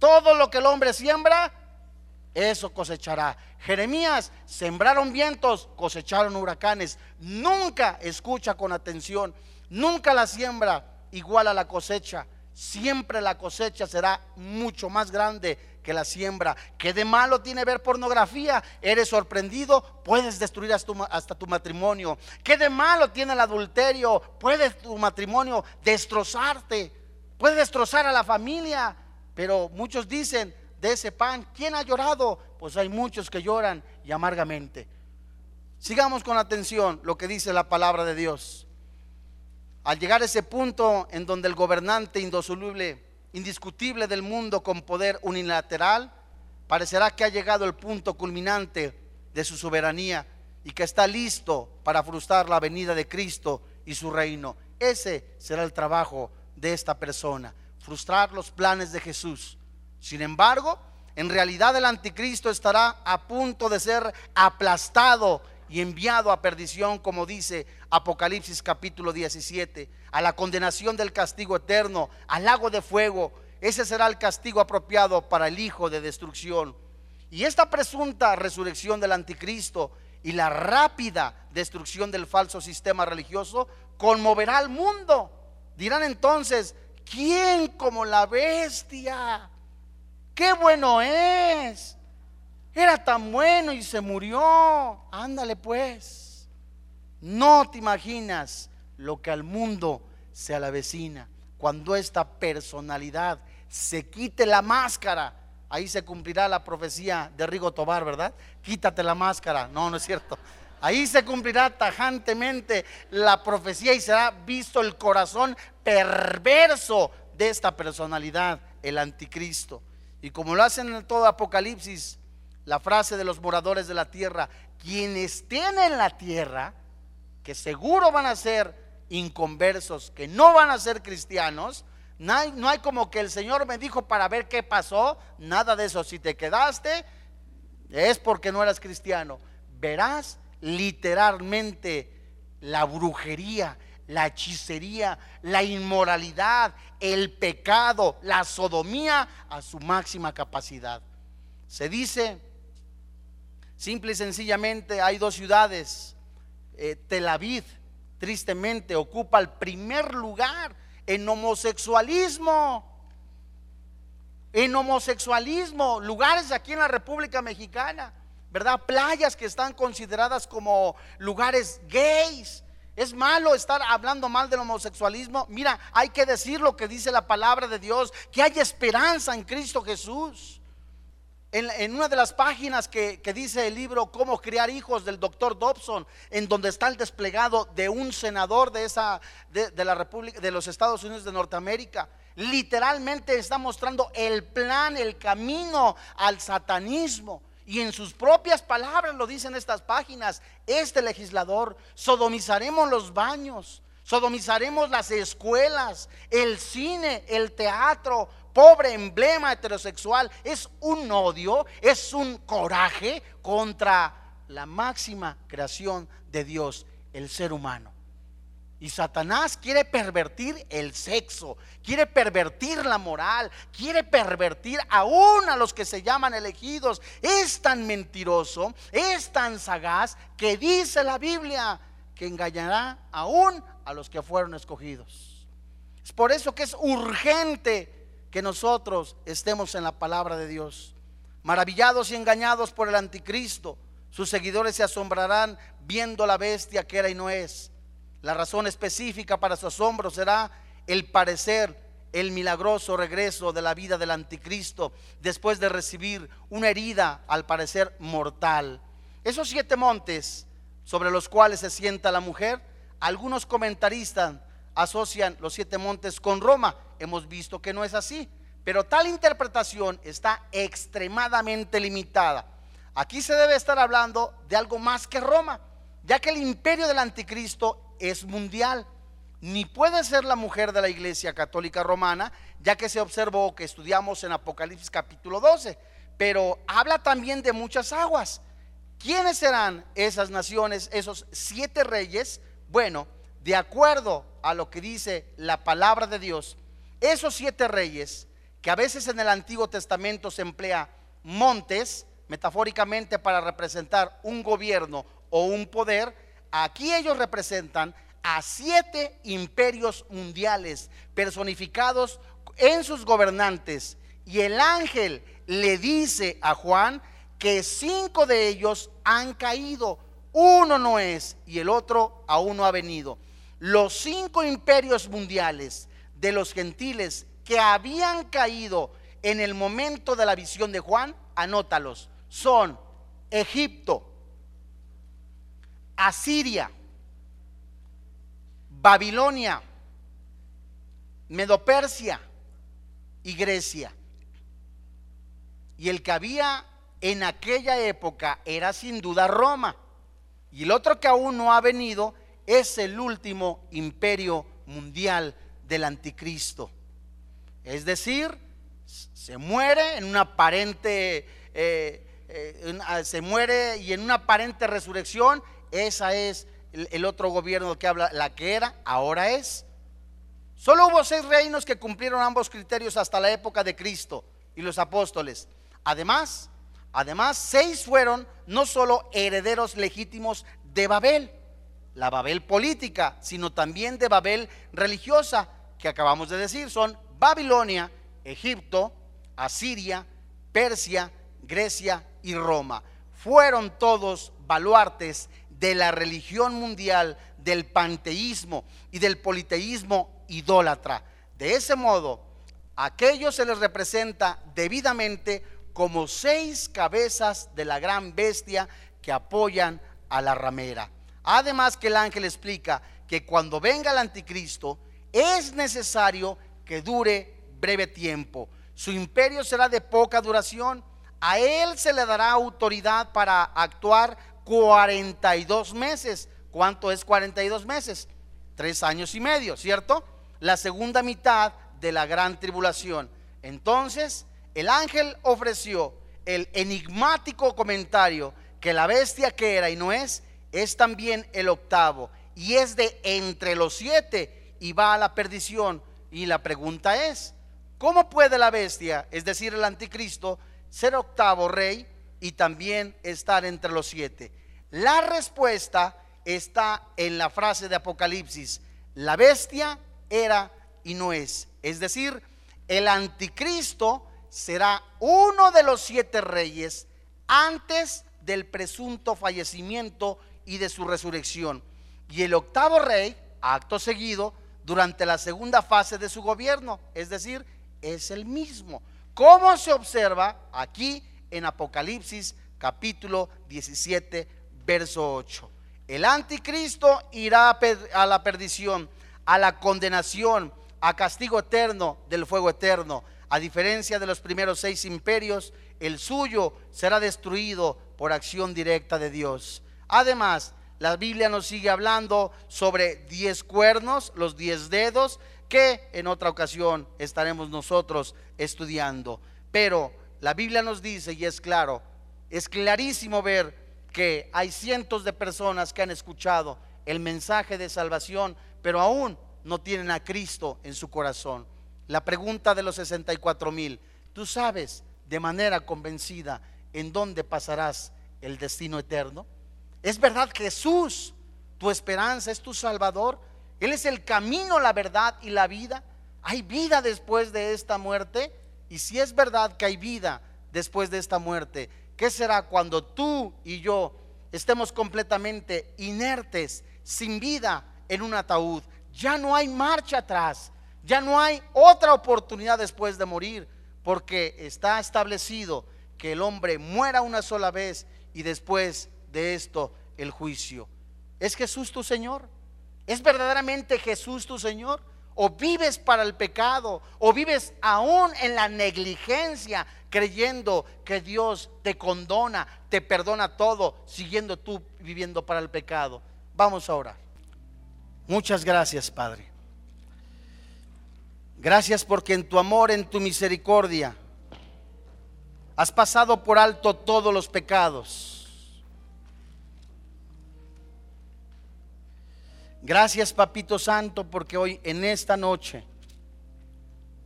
Todo lo que el hombre siembra, eso cosechará. Jeremías, sembraron vientos, cosecharon huracanes. Nunca escucha con atención, nunca la siembra igual a la cosecha. Siempre la cosecha será mucho más grande que la siembra. ¿Qué de malo tiene ver pornografía? Eres sorprendido, puedes destruir hasta tu, matrimonio. ¿Qué de malo tiene el adulterio? Puede tu matrimonio destrozarte, puede destrozar a la familia. Pero muchos dicen, de ese pan. ¿Quién ha llorado? Pues hay muchos que lloran y amargamente. Sigamos con atención lo que dice la palabra de Dios. Al llegar a ese punto en donde el gobernante indisoluble, indiscutible del mundo con poder unilateral, parecerá que ha llegado el punto culminante de su soberanía y que está listo para frustrar la venida de Cristo y su reino. Ese será el trabajo de esta persona, frustrar los planes de Jesús sin embargo, en realidad el anticristo estará a punto de ser aplastado y enviado a perdición, como dice Apocalipsis capítulo 17, a la condenación del castigo eterno, al lago de fuego. Ese será el castigo apropiado para el hijo de destrucción. Y esta presunta resurrección del anticristo y la rápida destrucción del falso sistema religioso conmoverá al mundo. Dirán entonces, ¿quién como la bestia? Qué bueno es. Era tan bueno y se murió. Ándale pues. No te imaginas lo que al mundo se vecina cuando esta personalidad se quite la máscara. Ahí se cumplirá la profecía de Rigo Tobar, ¿verdad? Quítate la máscara. No, no es cierto. Ahí se cumplirá tajantemente la profecía y será visto el corazón perverso de esta personalidad, el anticristo. Y como lo hacen en todo Apocalipsis, la frase de los moradores de la tierra, quienes tienen la tierra, que seguro van a ser inconversos, que no van a ser cristianos, no hay, no hay, como que el Señor me dijo para ver qué pasó, nada de eso. Si te quedaste, es porque no eras cristiano. Verás literalmente la brujería, la hechicería, la inmoralidad, el pecado, la sodomía a su máxima capacidad. Se dice, simple y sencillamente, hay dos ciudades. Eh, Tel Aviv, tristemente, ocupa el primer lugar en homosexualismo. En homosexualismo, lugares aquí en la República Mexicana, ¿verdad? Playas que están consideradas como lugares gays es malo estar hablando mal del homosexualismo. Mira, hay que decir lo que dice la palabra de Dios, que hay esperanza en Cristo Jesús. En, una de las páginas que, dice el libro Cómo criar hijos del doctor Dobson, en donde está el desplegado de un senador de, esa, de, de la República, de los Estados Unidos de Norteamérica, literalmente está mostrando el plan, el camino al satanismo. Y en sus propias palabras lo dicen estas páginas, este legislador, sodomizaremos los baños, sodomizaremos las escuelas, el cine, el teatro, pobre emblema heterosexual. Es un odio, es un coraje contra la máxima creación de Dios, el ser humano. Y Satanás quiere pervertir el sexo, quiere pervertir la moral, quiere pervertir aún a los que se llaman elegidos. Es tan mentiroso, es tan sagaz que dice la Biblia que engañará aún a los que fueron escogidos. Es por eso que es urgente que nosotros estemos en la palabra de Dios. Maravillados y engañados por el anticristo, sus seguidores se asombrarán viendo la bestia que era y no es. La razón específica para su asombro será el parecer, el milagroso regreso de la vida del anticristo después de recibir una herida al parecer mortal. Esos siete montes sobre los cuales se sienta la mujer, algunos comentaristas asocian los siete montes con Roma. Hemos visto que no es así, pero tal interpretación está extremadamente limitada. Aquí se debe estar hablando de algo más que Roma, ya que el imperio del anticristo es mundial. Ni puede ser la mujer de la iglesia católica romana, ya que se observó que estudiamos en Apocalipsis capítulo 12, pero habla también de muchas aguas. ¿Quiénes serán esas naciones, esos siete reyes? Bueno, de acuerdo a lo que dice la palabra de Dios, esos siete reyes, que a veces en el Antiguo Testamento se emplea montes, metafóricamente para representar un gobierno o un poder, aquí ellos representan a siete imperios mundiales personificados en sus gobernantes. Y el ángel le dice a Juan que cinco de ellos han caído, uno no es y el otro aún no ha venido los cinco imperios mundiales de los gentiles que habían caído en el momento de la visión de Juan, anótalos, son Egipto, Asiria, Babilonia, Medopersia y Grecia. Y el que había en aquella época era sin duda Roma. Y el otro que aún no ha venido es el último imperio mundial del anticristo. Es decir, se muere en una aparente, eh, eh, ah, se muere y en una aparente resurrección, esa es el, otro gobierno que habla, la que era, ahora es. Solo hubo seis reinos que cumplieron ambos criterios hasta la época de Cristo y los apóstoles. Además, además, seis fueron no solo herederos legítimos de Babel, la Babel política, sino también de Babel religiosa, que acabamos de decir, son Babilonia, Egipto, Asiria, Persia, Grecia y Roma. Fueron todos baluartes de la religión mundial, del panteísmo y del politeísmo idólatra. De ese modo, aquello se les representa debidamente como seis cabezas de la gran bestia que apoyan a la ramera. Además que el ángel explica que cuando venga el anticristo es necesario que dure breve tiempo. Su imperio será de poca duración. A él se le dará autoridad para actuar 42 meses. ¿Cuánto es 42 meses? Tres años y medio, ¿cierto? La segunda mitad de la gran tribulación. Entonces, el ángel ofreció el enigmático comentario que la bestia que era y no es, es también el octavo y es de entre los siete y va a la perdición. Y la pregunta es, ¿cómo puede la bestia, es decir, el anticristo, ser octavo rey y también estar entre los siete? La respuesta está en la frase de Apocalipsis, la bestia era y no es. Es decir, el anticristo será uno de los siete reyes antes del presunto fallecimiento y de su resurrección. Y el octavo rey, acto seguido, durante la segunda fase de su gobierno, es decir, es el mismo. Como se observa aquí en Apocalipsis capítulo 17, verso 8. El anticristo irá a la perdición, a la condenación, a castigo eterno del fuego eterno. A diferencia de los primeros seis imperios, el suyo será destruido por acción directa de Dios. Además, la Biblia nos sigue hablando sobre diez cuernos, los diez dedos, que en otra ocasión estaremos nosotros estudiando. Pero la Biblia nos dice, y es claro, es clarísimo ver que hay cientos de personas que han escuchado el mensaje de salvación, pero aún no tienen a Cristo en su corazón. La pregunta de los 64 mil, ¿tú sabes de manera convencida en dónde pasarás el destino eterno? Es verdad Jesús, tu esperanza es tu Salvador. Él es el camino, la verdad y la vida. ¿Hay vida después de esta muerte? Y si es verdad que hay vida después de esta muerte, ¿qué será cuando tú y yo estemos completamente inertes, sin vida, en un ataúd? Ya no hay marcha atrás, ya no hay otra oportunidad después de morir, porque está establecido que el hombre muera una sola vez y después de esto el juicio. ¿Es Jesús tu Señor? ¿Es verdaderamente Jesús tu Señor? ¿O vives para el pecado? ¿O vives aún en la negligencia creyendo que Dios te condona, te perdona todo, siguiendo tú viviendo para el pecado? Vamos a orar. Muchas gracias, Padre. Gracias porque en tu amor, en tu misericordia, has pasado por alto todos los pecados Gracias, Papito Santo, porque hoy en esta noche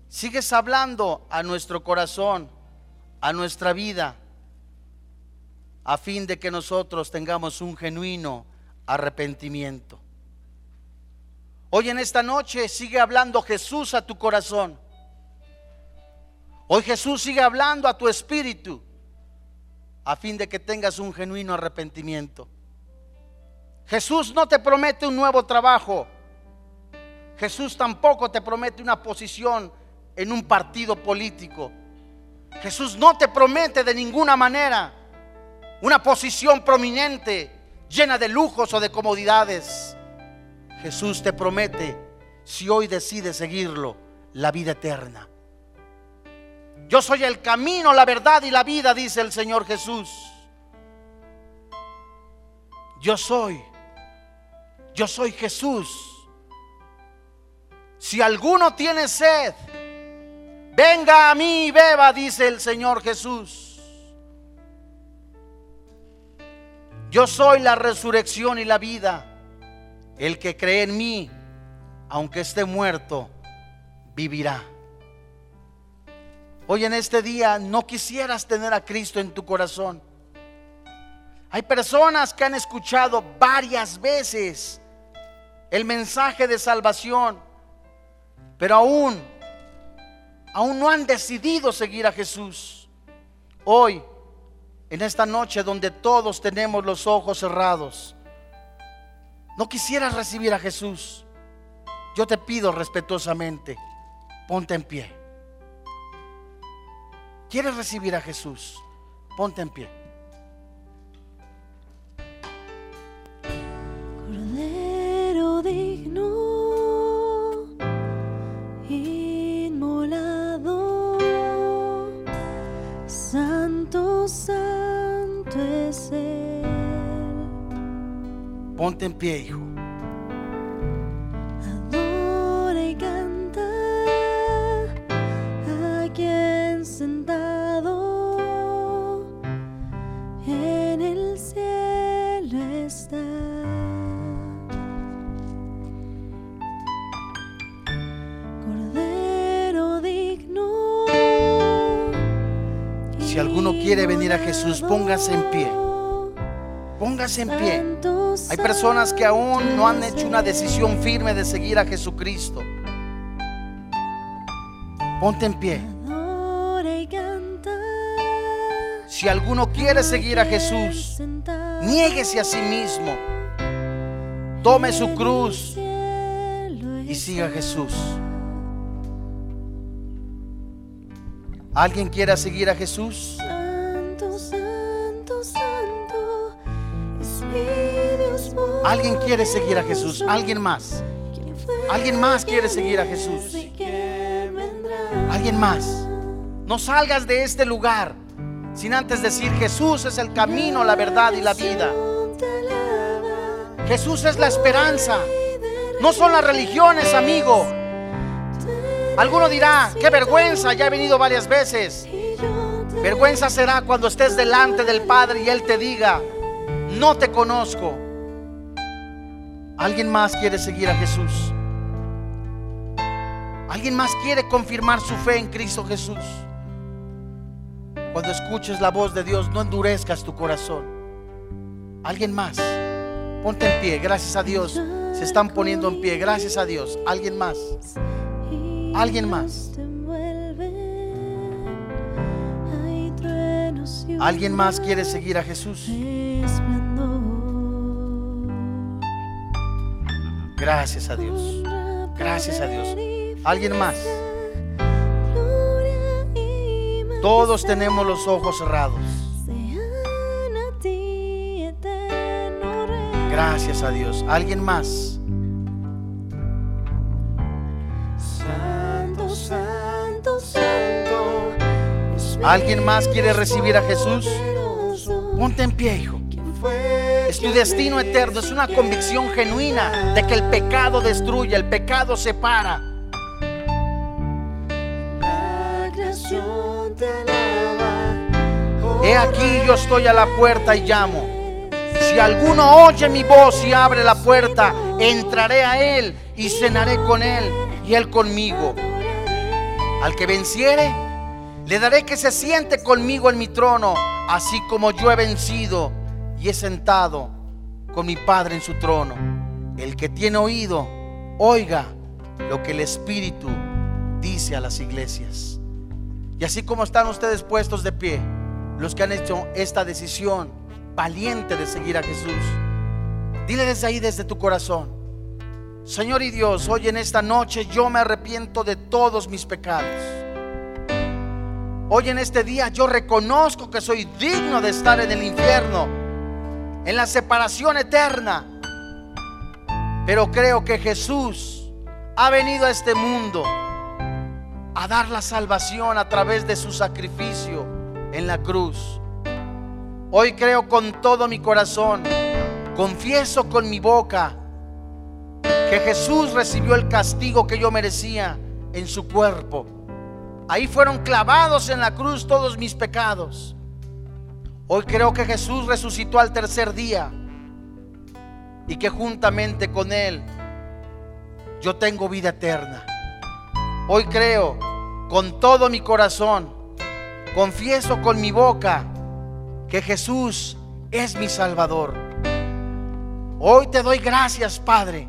sigues hablando a nuestro corazón, a nuestra vida, a fin de que nosotros tengamos un genuino arrepentimiento. Hoy en esta noche sigue hablando Jesús a tu corazón. Hoy Jesús sigue hablando a tu espíritu a fin de que tengas un genuino arrepentimiento. Jesús no te promete un nuevo trabajo. Jesús tampoco te promete una posición en un partido político. Jesús no te promete de ninguna manera una posición prominente, llena de lujos o de comodidades. Jesús te promete, si hoy decides seguirlo, la vida eterna. Yo soy el camino, la verdad y la vida, dice el Señor Jesús. Yo soy yo soy Jesús. Si alguno tiene sed, venga a mí y beba, dice el Señor Jesús. Yo soy la resurrección y la vida. El que cree en mí, aunque esté muerto, vivirá. Hoy en este día no quisieras tener a Cristo en tu corazón. Hay personas que han escuchado varias veces el mensaje de salvación, pero aún, aún no han decidido seguir a Jesús. Hoy, en esta noche donde todos tenemos los ojos cerrados, no quisieras recibir a Jesús. Yo te pido respetuosamente, ponte en pie. ¿Quieres recibir a Jesús? Ponte en pie. Ponte en pie, hijo. Adora y canta a quien sentado en el cielo está. Cordero digno. Si alguno quiere venir a Jesús, póngase en pie. Póngase en pie. Hay personas que aún no han hecho una decisión firme de seguir a Jesucristo. Ponte en pie. Si alguno quiere seguir a Jesús, niéguese a sí mismo. Tome su cruz y siga a Jesús. ¿Alguien quiere seguir a Jesús? Alguien quiere seguir a Jesús. Alguien más. Alguien más quiere seguir a Jesús. Alguien más. No salgas de este lugar sin antes decir Jesús es el camino, la verdad y la vida. Jesús es la esperanza. No son las religiones, amigo. Alguno dirá, qué vergüenza, ya he venido varias veces. Vergüenza será cuando estés delante del Padre y Él te diga, no te conozco. ¿Alguien más quiere seguir a Jesús? ¿Alguien más quiere confirmar su fe en Cristo Jesús? Cuando escuches la voz de Dios, no endurezcas tu corazón. ¿Alguien más? Ponte en pie, gracias a Dios. Se están poniendo en pie, gracias a Dios. ¿Alguien más? Alguien más. ¿Alguien más quiere seguir a Jesús? Gracias a Dios. Gracias a Dios. ¿Alguien más? Todos tenemos los ojos cerrados. Gracias a Dios. ¿Alguien más? Santo, santo, santo. ¿Alguien más quiere recibir a Jesús? Ponte en pie, hijo. ¿Quién fue Es tu destino eterno, es una convicción genuina de que el pecado destruye, el pecado separa. He aquí yo estoy a la puerta y llamo. Si alguno oye mi voz y abre la puerta, entraré a él y cenaré con él y él conmigo. Al que venciere, le daré que se siente conmigo en mi trono, así como yo he vencido y he sentado con mi Padre en su trono. El que tiene oído, oiga lo que el Espíritu dice a las iglesias. Y así como están ustedes puestos de pie, los que han hecho esta decisión valiente de seguir a Jesús, dile desde ahí, desde tu corazón, Señor y Dios, hoy en esta noche yo me arrepiento de todos mis pecados. Hoy en este día yo reconozco que soy digno de estar en el infierno, en la separación eterna. Pero creo que Jesús ha venido a este mundo a dar la salvación a través de su sacrificio en la cruz. Hoy creo con todo mi corazón, confieso con mi boca que Jesús recibió el castigo que yo merecía en su cuerpo. Ahí fueron clavados en la cruz todos mis pecados. Hoy creo que Jesús resucitó al tercer día y que juntamente con Él yo tengo vida eterna. Hoy creo con todo mi corazón, confieso con mi boca que Jesús es mi Salvador. Hoy te doy gracias, Padre,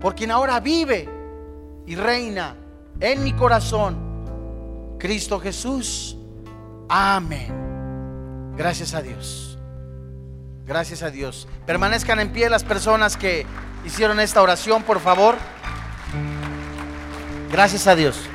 por quien ahora vive y reina en mi corazón, Cristo Jesús. Amén. Gracias a Dios. Gracias a Dios. Permanezcan en pie las personas que hicieron esta oración, por favor. Gracias a Dios.